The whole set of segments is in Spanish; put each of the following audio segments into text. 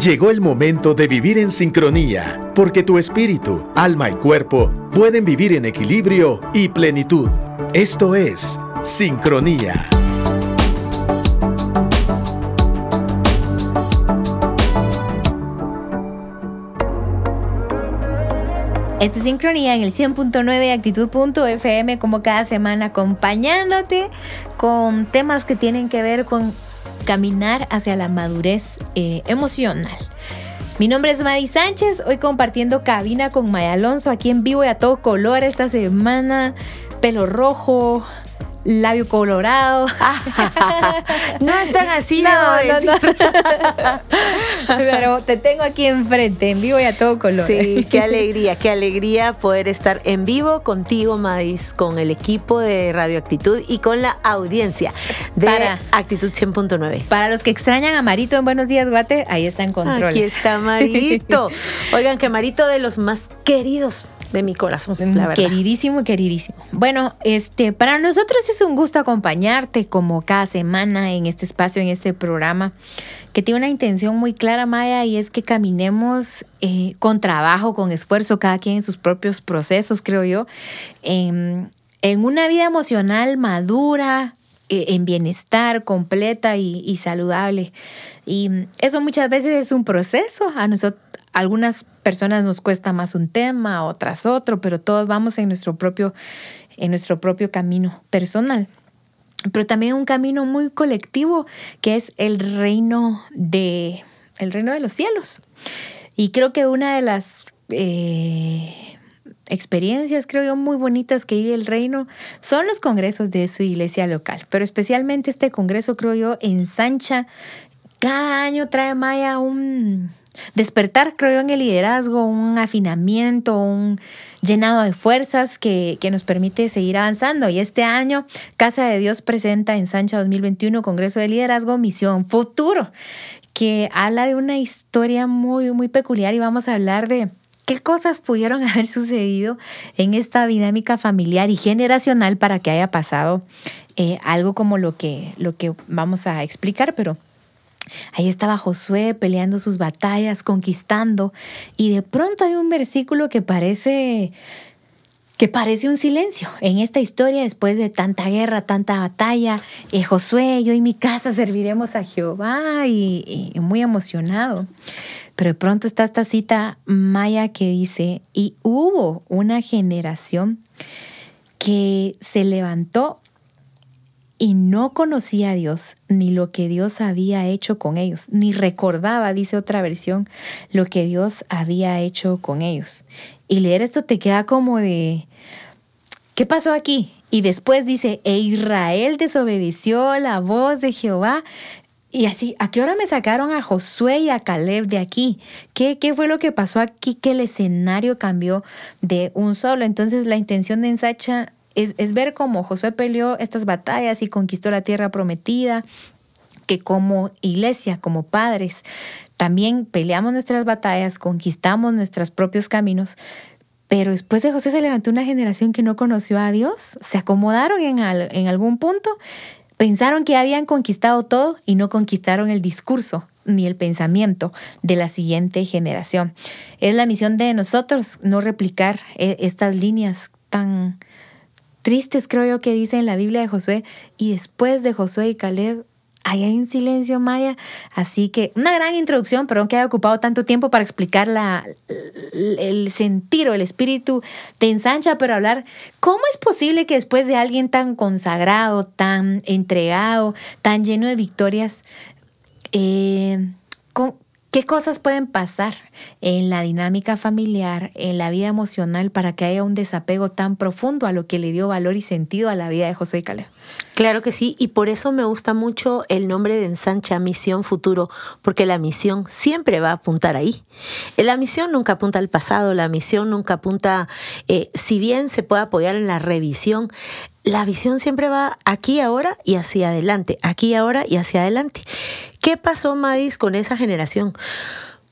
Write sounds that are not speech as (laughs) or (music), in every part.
Llegó el momento de vivir en sincronía, porque tu espíritu, alma y cuerpo pueden vivir en equilibrio y plenitud. Esto es sincronía. Esto es Sincronía en el 100.9 actitud.fm como cada semana acompañándote con temas que tienen que ver con caminar hacia la madurez eh, emocional. Mi nombre es Mari Sánchez, hoy compartiendo cabina con Maya Alonso aquí en vivo y a todo color esta semana, pelo rojo, labio colorado. (laughs) no están así, no, (laughs) Pero te tengo aquí enfrente, en vivo y a todo color. Sí, qué alegría, qué alegría poder estar en vivo contigo, Madis, con el equipo de Radioactitud y con la audiencia de Actitud 100.9. Para los que extrañan a Marito en Buenos Días, Guate, ahí está en control. Aquí está Marito. (laughs) Oigan, que Marito de los más queridos de mi corazón, la verdad. Queridísimo, queridísimo. Bueno, este, para nosotros es un gusto acompañarte como cada semana en este espacio, en este programa, que tiene una intención muy clara, Maya, y es que caminemos eh, con trabajo, con esfuerzo, cada quien en sus propios procesos, creo yo, en, una vida emocional madura, eh, en bienestar completa y, y, saludable. Y eso muchas veces es un proceso. A nosotros, algunas personas nos cuesta más un tema, otras otro, pero todos vamos en nuestro propio, en nuestro propio camino personal. Pero también un camino muy colectivo que es el reino de, el reino de los cielos. Y creo que una de las eh, experiencias, creo yo, muy bonitas que vive el reino son los congresos de su iglesia local. Pero especialmente este congreso, creo yo, ensancha. Cada año trae Maya un, despertar, creo en el liderazgo, un afinamiento, un llenado de fuerzas que, nos permite seguir avanzando. Y este año, Casa de Dios presenta en Sancha 2021 Congreso de Liderazgo Misión Futuro, que habla de una historia muy, muy peculiar y vamos a hablar de qué cosas pudieron (laughs) haber sucedido en esta dinámica familiar y generacional para que haya pasado eh, algo como lo que, lo que vamos a explicar, pero Ahí estaba Josué peleando sus batallas, conquistando, y de pronto hay un versículo que parece que parece un silencio en esta historia después de tanta guerra, tanta batalla. Eh, Josué, yo y mi casa serviremos a Jehová y, y muy emocionado. Pero de pronto está esta cita maya que dice, y hubo una generación que se levantó y no conocía a Dios ni lo que Dios había hecho con ellos, ni recordaba, dice otra versión, lo que Dios había hecho con ellos. Y leer esto te queda como de, ¿qué pasó aquí? Y después dice, e Israel desobedeció la voz de Jehová. Y así, ¿a qué hora me sacaron a Josué y a Caleb de aquí? ¿Qué, ¿Qué fue lo que pasó aquí que el escenario cambió de un solo? Entonces la intención de Ensacha es, ver cómo Josué peleó estas batallas y conquistó la tierra prometida, que como iglesia, como padres, también peleamos nuestras batallas, conquistamos nuestros propios caminos, pero después de José se levantó una generación que no conoció a Dios, se acomodaron en, en algún punto, pensaron que habían conquistado todo y no conquistaron el discurso ni el pensamiento de la siguiente generación. Es la misión de nosotros no replicar eh, estas líneas tan tristes, creo yo, que dice en la Biblia de Josué. Y después de Josué y Caleb, hay un silencio maya. Así que una gran introducción, perdón que haya ocupado tanto tiempo para explicar la, el sentir o el espíritu de ensancha, pero hablar cómo es posible que después de alguien tan consagrado, tan entregado, tan lleno de victorias, eh, ¿Qué cosas pueden pasar en la dinámica familiar, en la vida emocional, para que haya un desapego tan profundo a lo que le dio valor y sentido a la vida de Josué y? Claro que sí, y por eso me gusta mucho el nombre de Ensancha Misión Futuro, porque la misión siempre va a apuntar ahí. Eh, la misión nunca apunta al pasado, la misión nunca apunta, eh, si bien se puede apoyar en la revisión, la visión siempre va aquí ahora y hacia adelante, aquí ahora y hacia adelante. ¿Qué pasó, Madis, con esa generación?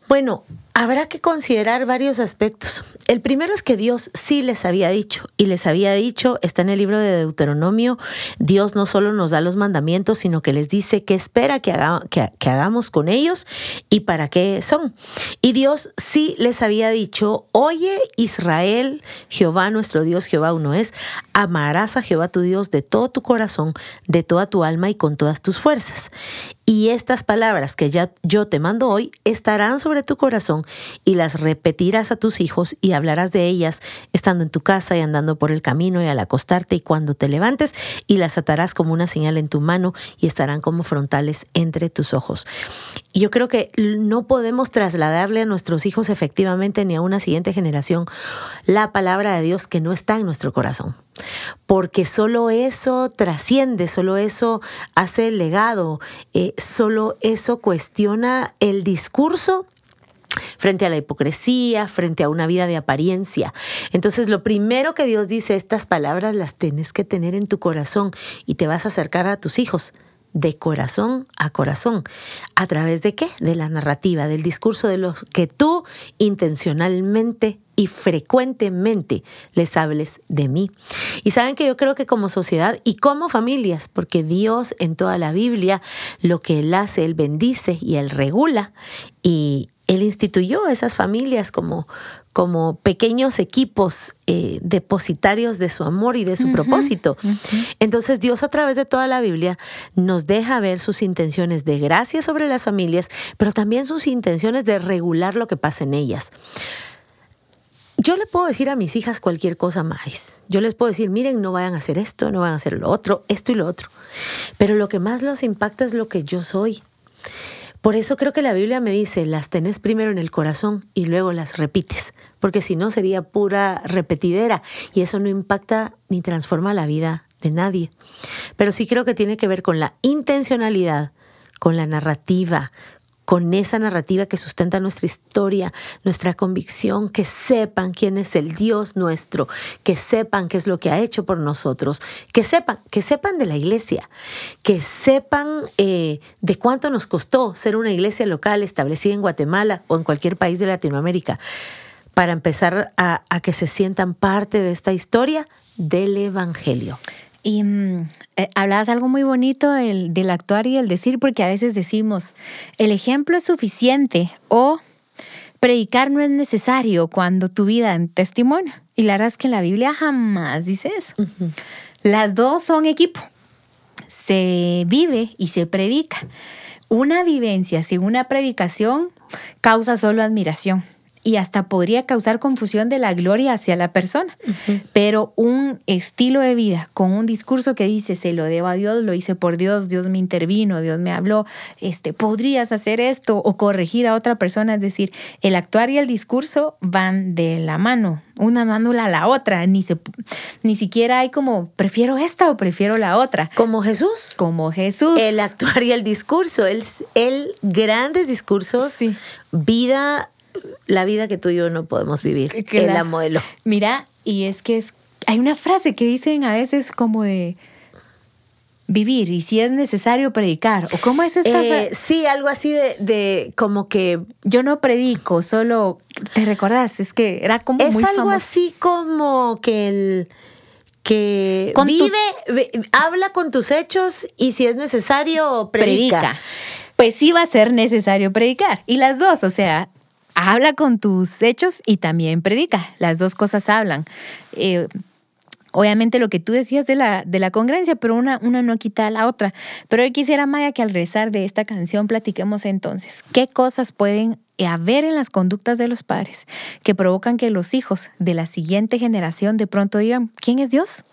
Bueno, Habrá que considerar varios aspectos. El primero es que Dios sí les había dicho, y les había dicho, está en el libro de Deuteronomio, Dios no solo nos da los mandamientos, sino que les dice qué espera que, hagamos con ellos y para qué son. Y Dios sí les había dicho, oye Israel, Jehová nuestro Dios, Jehová uno es, amarás a Jehová tu Dios de todo tu corazón, de toda tu alma y con todas tus fuerzas. Y estas palabras que ya yo te mando hoy estarán sobre tu corazón y las repetirás a tus hijos y hablarás de ellas estando en tu casa y andando por el camino y al acostarte y cuando te levantes y las atarás como una señal en tu mano y estarán como frontales entre tus ojos. Y yo creo que no podemos trasladarle a nuestros hijos efectivamente ni a una siguiente generación la palabra de Dios que no está en nuestro corazón porque solo eso trasciende, solo eso hace el legado, eh, solo eso cuestiona el discurso frente a la hipocresía, frente a una vida de apariencia. Entonces, lo primero que Dios dice, estas palabras las tienes que tener en tu corazón y te vas a acercar a tus hijos de corazón a corazón. ¿A través de qué? De la narrativa, del discurso de los que tú intencionalmente y frecuentemente les hables de mí. Y saben que yo creo que como sociedad y como familias, porque Dios en toda la Biblia lo que Él hace, Él bendice y Él regula y Él instituyó esas familias como, como pequeños equipos eh, depositarios de su amor y de su propósito. Entonces Dios a través de toda la Biblia nos deja ver sus intenciones de gracia sobre las familias, pero también sus intenciones de regular lo que pasa en ellas. Yo le puedo decir a mis hijas cualquier cosa más. Yo les puedo decir, miren, no vayan a hacer esto, no vayan a hacer lo otro, esto y lo otro. Pero lo que más los impacta es lo que yo soy. Por eso creo que la Biblia me dice, las tenés primero en el corazón y luego las repites, porque si no sería pura repetidera y eso no impacta ni transforma la vida de nadie. Pero sí creo que tiene que ver con la intencionalidad, con la narrativa, con esa narrativa que sustenta nuestra historia, nuestra convicción, que sepan quién es el Dios nuestro, que sepan qué es lo que ha hecho por nosotros, que sepan, que sepan de la iglesia, que sepan eh, de cuánto nos costó ser una iglesia local establecida en Guatemala o en cualquier país de Latinoamérica, para empezar a que se sientan parte de esta historia del Evangelio. Y mm, eh, hablabas algo muy bonito del, del, actuar y el decir, porque a veces decimos, el ejemplo es suficiente o predicar no es necesario cuando tu vida en testimonio. Y la verdad es que la Biblia jamás dice eso. Las dos son equipo. Se vive y se predica. Una vivencia sin una predicación causa solo admiración y hasta podría causar confusión de la gloria hacia la persona. Pero un estilo de vida con un discurso que dice, se lo debo a Dios, lo hice por Dios, Dios me intervino, Dios me habló, este, podrías hacer esto o corregir a otra persona. Es decir, el actuar y el discurso van de la mano, una no anula a la otra, ni, se, ni siquiera hay como, prefiero esta o prefiero la otra. Como Jesús. Como Jesús. El actuar y el discurso, el, el grandes discursos, sí. vida la vida que tú y yo no podemos vivir. Que la, modelo. Mira, y es que es, hay una frase que dicen a veces como de vivir y si es necesario predicar. ¿O cómo es esta? Eh, sí, algo así de, como que... Yo no predico, solo... ¿Te recordás? Es que era como... Es algo así como que el... Que vive, habla con tus hechos y si es necesario, predica. Pues sí va a ser necesario predicar. Y las dos, o sea, habla con tus hechos y también predica. Las dos cosas hablan. Eh, obviamente lo que tú decías de la, de la congruencia, pero una, una no quita a la otra. Pero hoy quisiera, Maya, que al rezar de esta canción platiquemos entonces qué cosas pueden haber en las conductas de los padres que provocan que los hijos de la siguiente generación de pronto digan, ¿quién es Dios?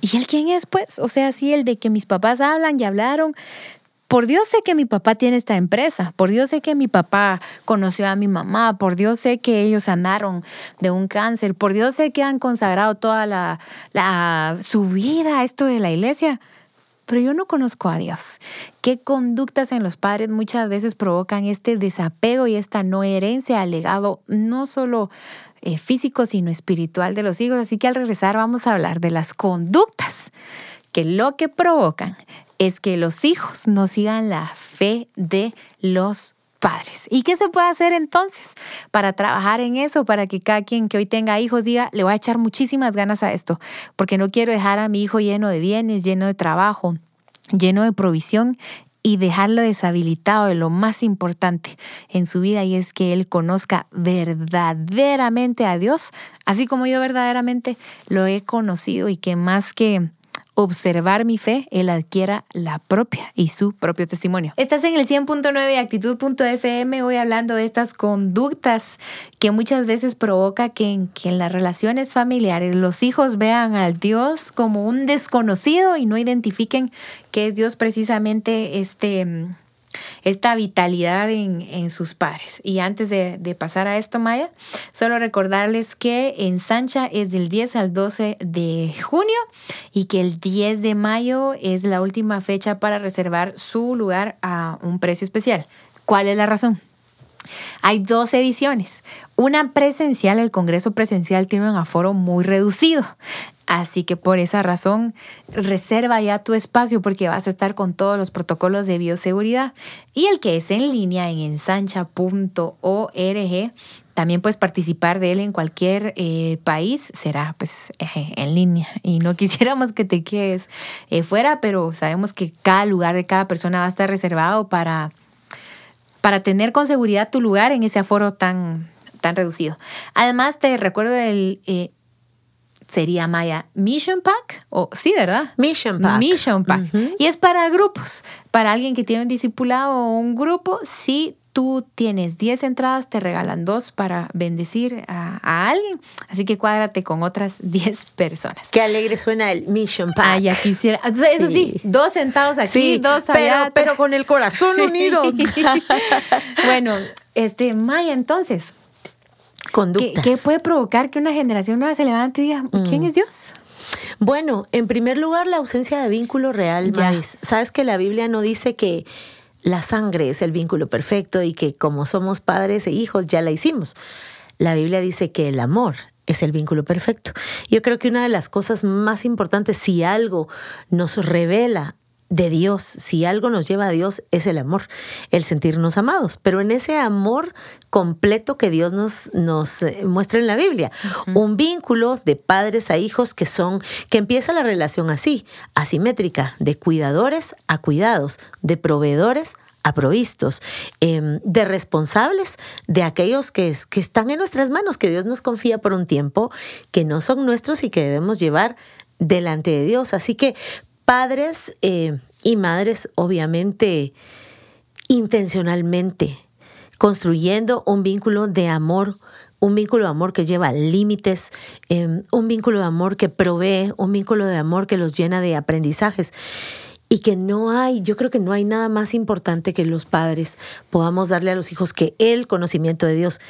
¿Y él quién es? Pues, o sea, sí, el de que mis papás hablan y hablaron, por Dios sé que mi papá tiene esta empresa, por Dios sé que mi papá conoció a mi mamá, por Dios sé que ellos sanaron de un cáncer, por Dios sé que han consagrado toda la, su vida a esto de la iglesia. Pero yo no conozco a Dios. ¿Qué conductas en los padres muchas veces provocan este desapego y esta no herencia al legado, no solo eh, físico, sino espiritual de los hijos? Así que al regresar vamos a hablar de las conductas que lo que provocan es que los hijos no sigan la fe de los padres. ¿Y qué se puede hacer entonces para trabajar en eso, para que cada quien que hoy tenga hijos diga, le voy a echar muchísimas ganas a esto, porque no quiero dejar a mi hijo lleno de bienes, lleno de trabajo, lleno de provisión y dejarlo deshabilitado de lo más importante en su vida y es que él conozca verdaderamente a Dios, así como yo verdaderamente lo he conocido y que más que observar mi fe, él adquiera la propia y su propio testimonio. Estás en el 100.9 actitud.fm hoy hablando de estas conductas que muchas veces provoca que en, que en las relaciones familiares los hijos vean al Dios como un desconocido y no identifiquen que es Dios precisamente este esta vitalidad en, sus padres. Y antes de, pasar a esto, Maya, solo recordarles que en Sancha es del 10 al 12 de junio y que el 10 de mayo es la última fecha para reservar su lugar a un precio especial. ¿Cuál es la razón? Hay dos ediciones. Una presencial, el Congreso presencial tiene un aforo muy reducido. Así que por esa razón, reserva ya tu espacio porque vas a estar con todos los protocolos de bioseguridad. Y el que es en línea en ensancha.org, también puedes participar de él en cualquier eh, país, será pues eh, en línea. Y no (laughs) quisiéramos que te quedes eh, fuera, pero sabemos que cada lugar de cada persona va a estar reservado para, para tener con seguridad tu lugar en ese aforo tan, tan reducido. Además, te recuerdo el sería Maya Mission Pack, o sí, ¿verdad? Mission Pack. Mission Pack. Y es para grupos, para alguien que tiene un discipulado o un grupo, si tú tienes 10 entradas, te regalan dos para bendecir a, alguien. Así que cuádrate con otras (laughs) 10 personas. Qué alegre suena el Mission Pack. Ah, ya quisiera. Eso sí, dos sentados aquí, dos allá. Pero, pero con el corazón unido. (laughs) bueno, este, Maya, entonces, ¿Qué, puede provocar que una generación nueva se levante y diga, ¿quién mm. es Dios? Bueno, en primer lugar, la ausencia de vínculo real, Sabes que la Biblia no dice que la sangre es el vínculo perfecto y que como somos padres e hijos ya la hicimos. La Biblia dice que el amor es el vínculo perfecto. Yo creo que una de las cosas más importantes, si algo nos revela de Dios, si algo nos lleva a Dios, es el amor, el sentirnos amados. Pero en ese amor completo que Dios nos, nos eh, muestra en la Biblia, un vínculo de padres a hijos que son, que empieza la relación así, asimétrica, de cuidadores a cuidados, de proveedores a provistos, em, de responsables de aquellos que, que están en nuestras manos, que Dios nos confía por un tiempo, que no son nuestros y que debemos llevar delante de Dios. Así que padres eh, y madres, obviamente, intencionalmente, construyendo un vínculo de amor, un vínculo de amor que lleva límites, em, un vínculo de amor que provee, un vínculo de amor que los llena de aprendizajes. Y que no hay, yo creo que no hay nada más importante que los padres podamos darle a los hijos que el conocimiento de Dios.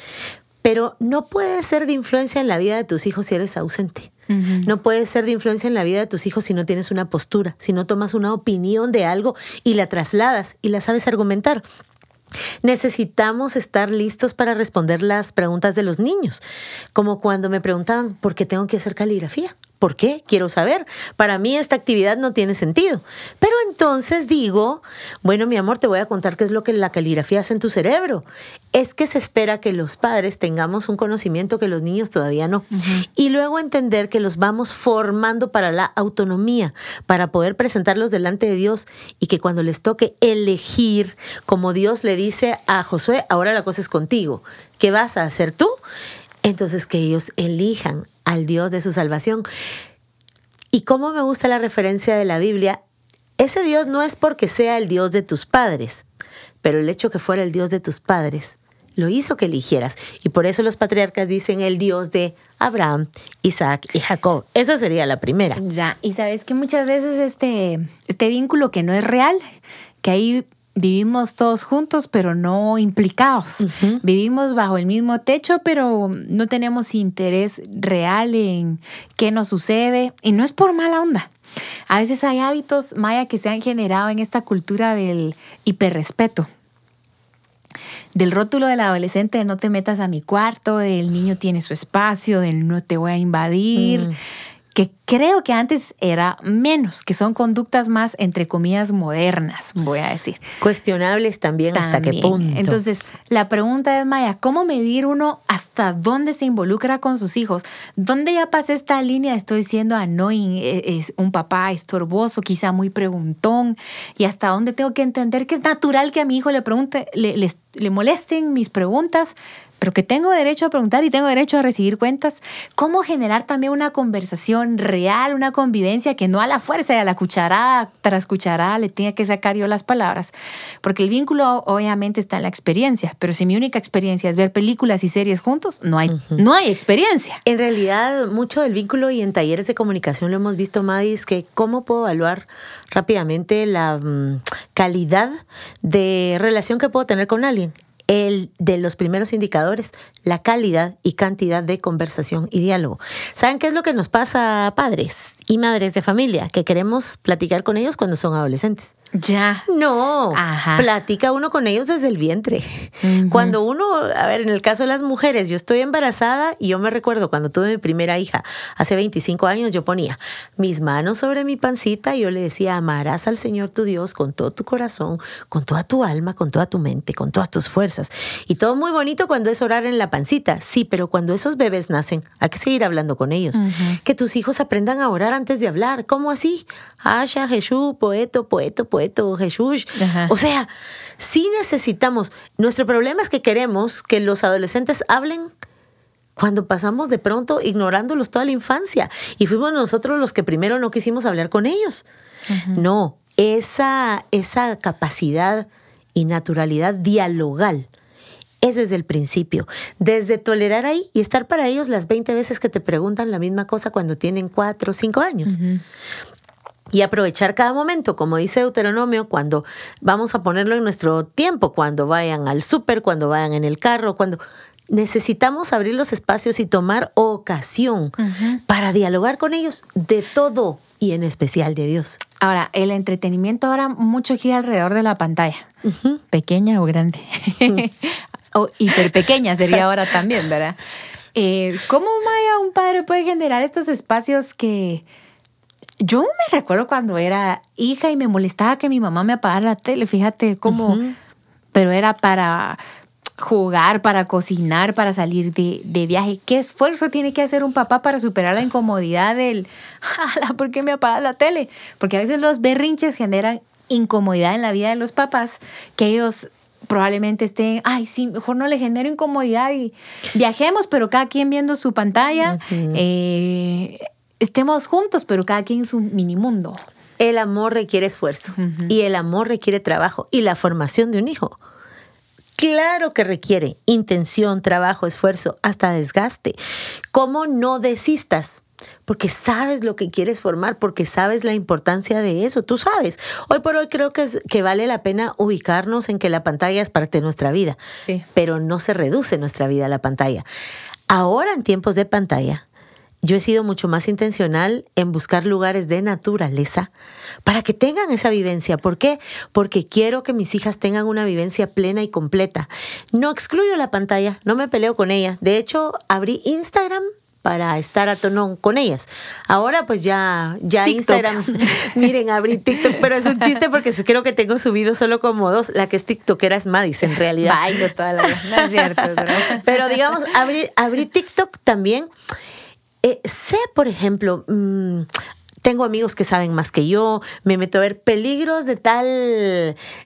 Pero no puede ser de influencia en la vida de tus hijos si eres ausente. No puede ser de influencia en la vida de tus hijos si no tienes una postura, si no tomas una opinión de algo y la trasladas y la sabes argumentar. Necesitamos estar listos para responder las preguntas de los niños, como cuando me preguntaban por qué tengo que hacer caligrafía. ¿Por qué? Quiero saber. Para mí esta actividad no tiene sentido. Pero entonces digo, bueno, mi amor, te voy a contar qué es lo que la caligrafía hace en tu cerebro. Es que se espera que los padres tengamos un conocimiento que los niños todavía no. Y luego entender que los vamos formando para la autonomía, para poder presentarlos delante de Dios y que cuando les toque elegir, como Dios le dice a Josué, ahora la cosa es contigo. ¿Qué vas a hacer tú? Entonces que ellos elijan al Dios de su salvación. Y cómo me gusta la referencia de la Biblia, ese Dios no es porque sea el Dios de tus padres, pero el hecho que fuera el Dios de tus padres lo hizo que eligieras. Y por eso los patriarcas dicen el Dios de Abraham, Isaac y Jacob. Esa sería la primera. Ya, y sabes que muchas veces este, este vínculo que no es real, que ahí vivimos todos juntos, pero no implicados. Vivimos bajo el mismo techo, pero no tenemos interés real en qué nos sucede. Y no es por mala onda. A veces hay hábitos, Maya, que se han generado en esta cultura del hiperrespeto. Del rótulo del adolescente de no te metas a mi cuarto, del niño tiene su espacio, del no te voy a invadir. Mm que creo que antes era menos, que son conductas más, entre comillas, modernas, voy a decir. Cuestionables también, hasta qué punto. Entonces, la pregunta es, Maya, ¿cómo medir uno hasta dónde se involucra con sus hijos? ¿Dónde ya pasé esta línea? Estoy siendo annoying, e, es un papá estorboso, quizá muy preguntón, y hasta dónde tengo que entender que es natural que a mi hijo le pregunte, le, le molesten mis preguntas, pero que tengo derecho a preguntar y tengo derecho a recibir cuentas. ¿Cómo generar también una conversación real, una convivencia que no a la fuerza y a la cucharada tras cucharada le tenga que sacar yo las palabras? Porque el vínculo obviamente está en la experiencia, pero si mi única experiencia es ver películas y series juntos, no hay, no hay experiencia. En realidad, mucho del vínculo y en talleres de comunicación lo hemos visto, Madis, que cómo puedo evaluar rápidamente la mm, calidad de relación que puedo tener con alguien el de los primeros indicadores, la calidad y cantidad de conversación y diálogo. ¿Saben qué es lo que nos pasa padres y madres de familia? Que queremos platicar con ellos cuando son adolescentes. Ya. No, platica uno con ellos desde el vientre. Cuando uno, a ver, en el caso de las mujeres, yo estoy embarazada y yo me recuerdo cuando tuve mi primera hija, hace 25 años, yo ponía mis manos sobre mi pancita y yo le decía, amarás al Señor tu Dios con todo tu corazón, con toda tu alma, con toda tu mente, con todas tus fuerzas y todo muy bonito cuando es orar en la pancita, sí, pero cuando esos bebés nacen, hay que seguir hablando con ellos. Que tus hijos aprendan a orar antes de hablar. ¿Cómo así? Asha, Jesús, poeto, poeto, poeto, Jesús. O sea, sí necesitamos. Nuestro problema es que queremos que los adolescentes hablen cuando pasamos de pronto ignorándolos toda la infancia y fuimos nosotros los que primero no quisimos hablar con ellos. No, esa, esa capacidad y naturalidad dialogal. Es desde el principio, desde tolerar ahí y estar para ellos las 20 veces que te preguntan la misma cosa cuando tienen 4 o 5 años. Y aprovechar cada momento, como dice Deuteronomio, cuando vamos a ponerlo en nuestro tiempo, cuando vayan al súper, cuando vayan en el carro, cuando necesitamos abrir los espacios y tomar ocasión para dialogar con ellos de todo y en especial de Dios. Ahora, el entretenimiento ahora mucho gira alrededor de la pantalla, pequeña o grande, (laughs) o hiper pequeña sería (laughs) ahora también, ¿verdad? Eh, ¿Cómo Maya un padre puede generar estos espacios que yo me recuerdo cuando era hija y me molestaba que mi mamá me apagara la tele, fíjate cómo, pero era para jugar, para cocinar, para salir de, de, viaje. ¿Qué esfuerzo tiene que hacer un papá para superar la incomodidad del, (laughs) ¿por qué me apagas la tele? Porque a veces los berrinches generan incomodidad en la vida de los papás, que ellos probablemente estén, ay, sí, mejor no le genero incomodidad y viajemos, pero cada quien viendo su pantalla, eh, estemos juntos, pero cada quien en su mini mundo. El amor requiere esfuerzo y el amor requiere trabajo y la formación de un hijo Claro que requiere intención, trabajo, esfuerzo, hasta desgaste. ¿Cómo no desistas? Porque sabes lo que quieres formar, porque sabes la importancia de eso, tú sabes. Hoy por hoy creo que, es, que vale la pena ubicarnos en que la pantalla es parte de nuestra vida, pero no se reduce nuestra vida a la pantalla. Ahora en tiempos de pantalla, yo he sido mucho más intencional en buscar lugares de naturaleza para que tengan esa vivencia. ¿Por qué? Porque quiero que mis hijas tengan una vivencia plena y completa. No excluyo la pantalla, no me peleo con ella. De hecho, abrí Instagram para estar a tono con ellas. Ahora pues ya, ya Instagram, (laughs) miren, abrí TikTok, pero es un chiste porque creo que tengo subido solo como dos. La que es TikTokera es Madis en realidad. Bailo toda la vida, no es cierto. Pero digamos, abrí, abrí TikTok también eh, sé, por ejemplo, mm, tengo amigos que saben más que yo, me meto a ver peligros de tal,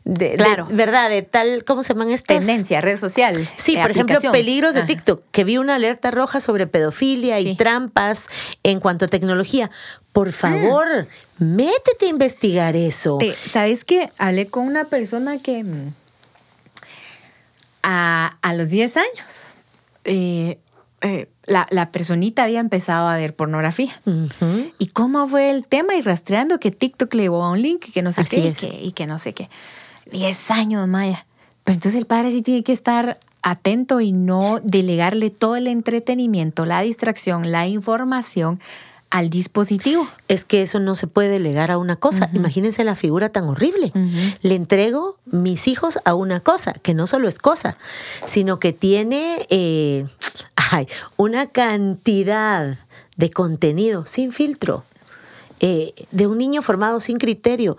de, claro. ¿verdad? De tal, ¿cómo se llaman estas? Tendencia, red social. Sí, por ejemplo, peligros de TikTok, que vi una alerta roja sobre pedofilia y trampas en cuanto a tecnología. Por ah. favor, métete a investigar eso. ¿Sabes qué? Hablé con una persona que mm, a, a los 10 años eh, eh, la, la, personita había empezado a ver pornografía. ¿Y cómo fue el tema? Y rastreando que TikTok le llevó a un link que no sé qué y, que, y que, no sé qué. Diez años, Maya. Pero entonces el padre sí tiene que estar atento y no delegarle todo el entretenimiento, la distracción, la información al dispositivo. Es que eso no se puede delegar a una cosa. Imagínense la figura tan horrible. Le entrego mis hijos a una cosa, que no solo es cosa, sino que tiene eh, una cantidad de contenido, sin filtro. Eh, de un niño formado sin criterio.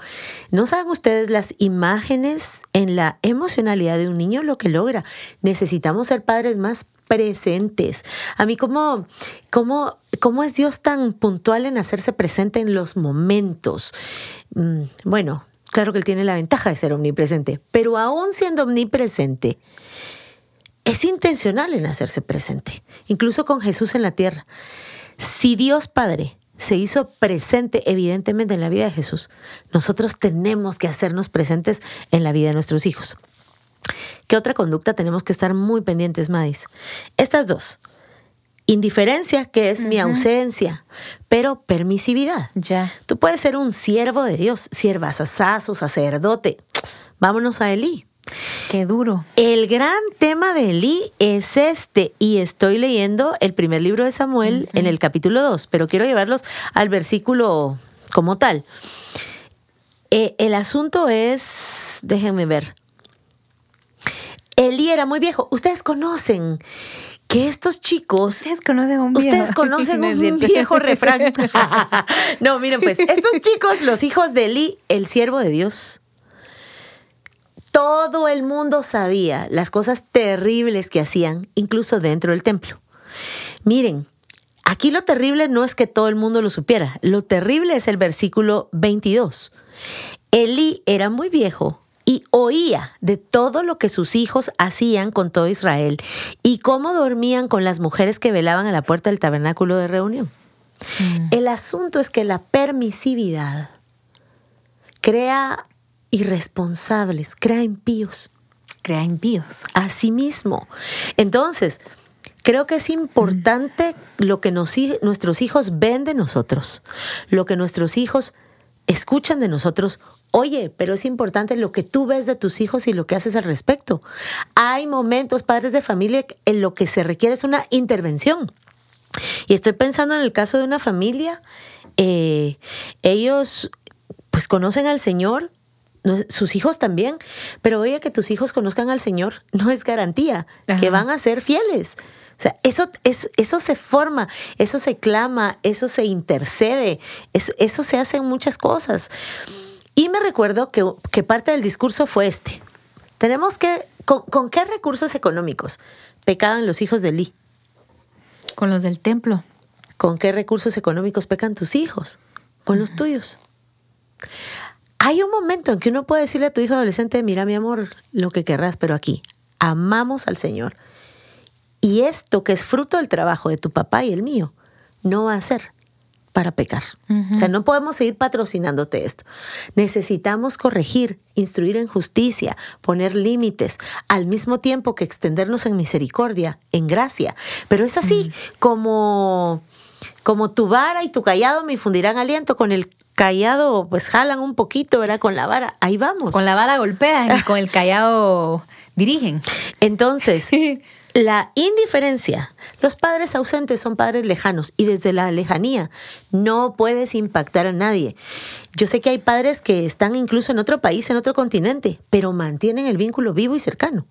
¿No saben ustedes las imágenes en la emocionalidad de un niño lo que logra? Necesitamos ser padres más presentes. A mí, ¿cómo, cómo, cómo es Dios tan puntual en hacerse presente en los momentos? Mm, bueno, claro que Él tiene la ventaja de ser omnipresente, pero aún siendo omnipresente, es intencional en hacerse presente, incluso con Jesús en la tierra. Si Dios Padre se hizo presente evidentemente en la vida de Jesús, nosotros tenemos que hacernos presentes en la vida de nuestros hijos. ¿Qué otra conducta tenemos que estar muy pendientes, Madis? Estas dos. Indiferencia, que es mi ausencia, pero permisividad. Ya. Tú puedes ser un siervo de Dios, sierva, sasazo, sacerdote. Vámonos a Elí. Qué duro. El gran tema de Elí es este, y estoy leyendo el primer libro de Samuel en el capítulo 2, pero quiero llevarlos al versículo como tal. Eh, el asunto es, déjenme ver, Elí era muy viejo. Ustedes conocen que estos chicos. Ustedes conocen un viejo. Ustedes conocen (laughs) un viejo refrán. (laughs) no, miren, pues, estos chicos, los hijos de Elí, el siervo de Dios, todo el mundo sabía las cosas terribles que hacían, incluso dentro del templo. Miren, aquí lo terrible no es que todo el mundo lo supiera, lo terrible es el versículo 22. Elí era muy viejo y oía de todo lo que sus hijos hacían con todo Israel y cómo dormían con las mujeres que velaban a la puerta del tabernáculo de reunión. Mm. El asunto es que la permisividad crea irresponsables, crea impíos. Crea impíos. Asimismo. Entonces, creo que es importante lo que nuestros hijos ven de nosotros, lo que nuestros hijos escuchan de nosotros. Oye, pero es importante lo que tú ves de tus hijos y lo que haces al respecto. Hay momentos, padres de familia, en lo que se requiere es una intervención. Y estoy pensando en el caso de una familia, eh, ellos pues conocen al Señor, sus hijos también, pero oye que tus hijos conozcan al Señor no es garantía que van a ser fieles. O sea, eso, es, eso se forma, eso se clama, eso se intercede, eso se hace en muchas cosas. Y me recuerdo que, que parte del discurso fue este. Tenemos que, con, qué recursos económicos pecaban los hijos de Lee? Con los del templo. ¿Con qué recursos económicos pecan tus hijos? Con los tuyos. Hay un momento en que uno puede decirle a tu hijo adolescente, mira mi amor, lo que querrás, pero aquí, amamos al Señor. Y esto que es fruto del trabajo de tu papá y el mío, no va a ser para pecar. O sea, no podemos seguir patrocinándote esto. Necesitamos corregir, instruir en justicia, poner límites, al mismo tiempo que extendernos en misericordia, en gracia. Pero es así, como, como tu vara y tu callado me infundirán aliento con el callado, pues jalan un poquito, ¿verdad? Con la vara, ahí vamos. Con la vara golpean y con el callado dirigen. Entonces, (laughs) la indiferencia. Los padres ausentes son padres lejanos y desde la lejanía no puedes impactar a nadie. Yo sé que hay padres que están incluso en otro país, en otro continente, pero mantienen el vínculo vivo y cercano.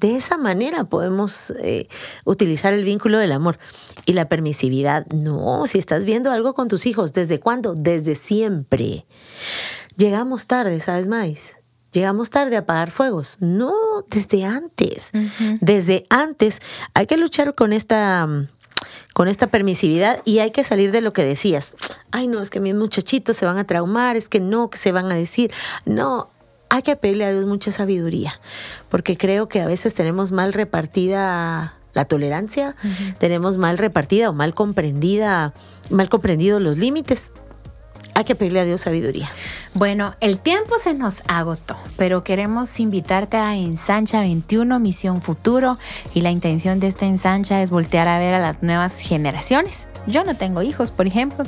De esa manera podemos eh, utilizar el vínculo del amor y la permisividad. No, si estás viendo algo con tus hijos, ¿desde cuándo? Desde siempre. Llegamos tarde, ¿sabes, más? Llegamos tarde a apagar fuegos. No, desde antes. Desde antes hay que luchar con esta con esta permisividad y hay que salir de lo que decías. Ay, no, es que mis muchachitos se van a traumar, es que no, que se van a decir. No, hay que pedirle a Dios mucha sabiduría, porque creo que a veces tenemos mal repartida la tolerancia, tenemos mal repartida o mal comprendida, mal comprendido los límites. Hay que pedirle a Dios sabiduría. Bueno, el tiempo se nos agotó, pero queremos invitarte a Ensancha 21, Misión Futuro, y la intención de esta ensancha es voltear a ver a las nuevas generaciones yo no tengo hijos, por ejemplo,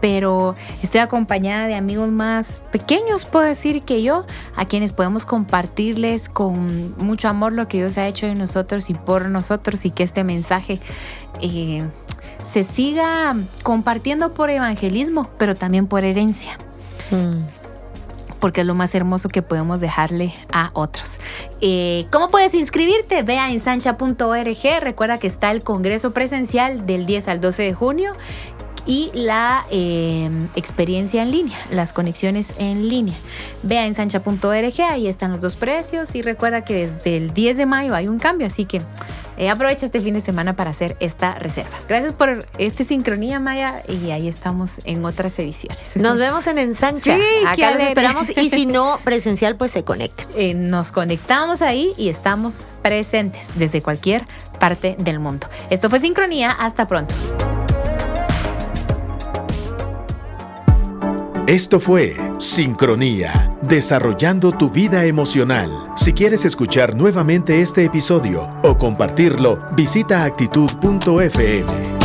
pero estoy acompañada de amigos más pequeños, puedo decir que yo, a quienes podemos compartirles con mucho amor lo que Dios ha hecho en nosotros y por nosotros y que este mensaje eh, se siga compartiendo por evangelismo, pero también por herencia. Mm. porque es lo más hermoso que podemos dejarle a otros. Eh, ¿Cómo puedes inscribirte? Ve a ensancha.org. Recuerda que está el Congreso Presencial del 10 al 12 de junio y la em, experiencia en línea, las conexiones en línea. Ve a ensancha.org, ahí están los dos precios y recuerda que desde el 10 de mayo hay un cambio, así que eh, aprovecha este fin de semana para hacer esta reserva. Gracias por esta sincronía, Maya, y ahí estamos en otras ediciones. Nos vemos en Ensancha. Sí, Acá los esperamos y si no (laughs) presencial, pues se conecten. Eh, nos conectamos ahí y estamos presentes desde cualquier parte del mundo. Esto fue Sincronía, hasta pronto. Esto fue Sincronía, desarrollando tu vida emocional. Si quieres escuchar nuevamente este episodio o compartirlo, visita actitud.fm.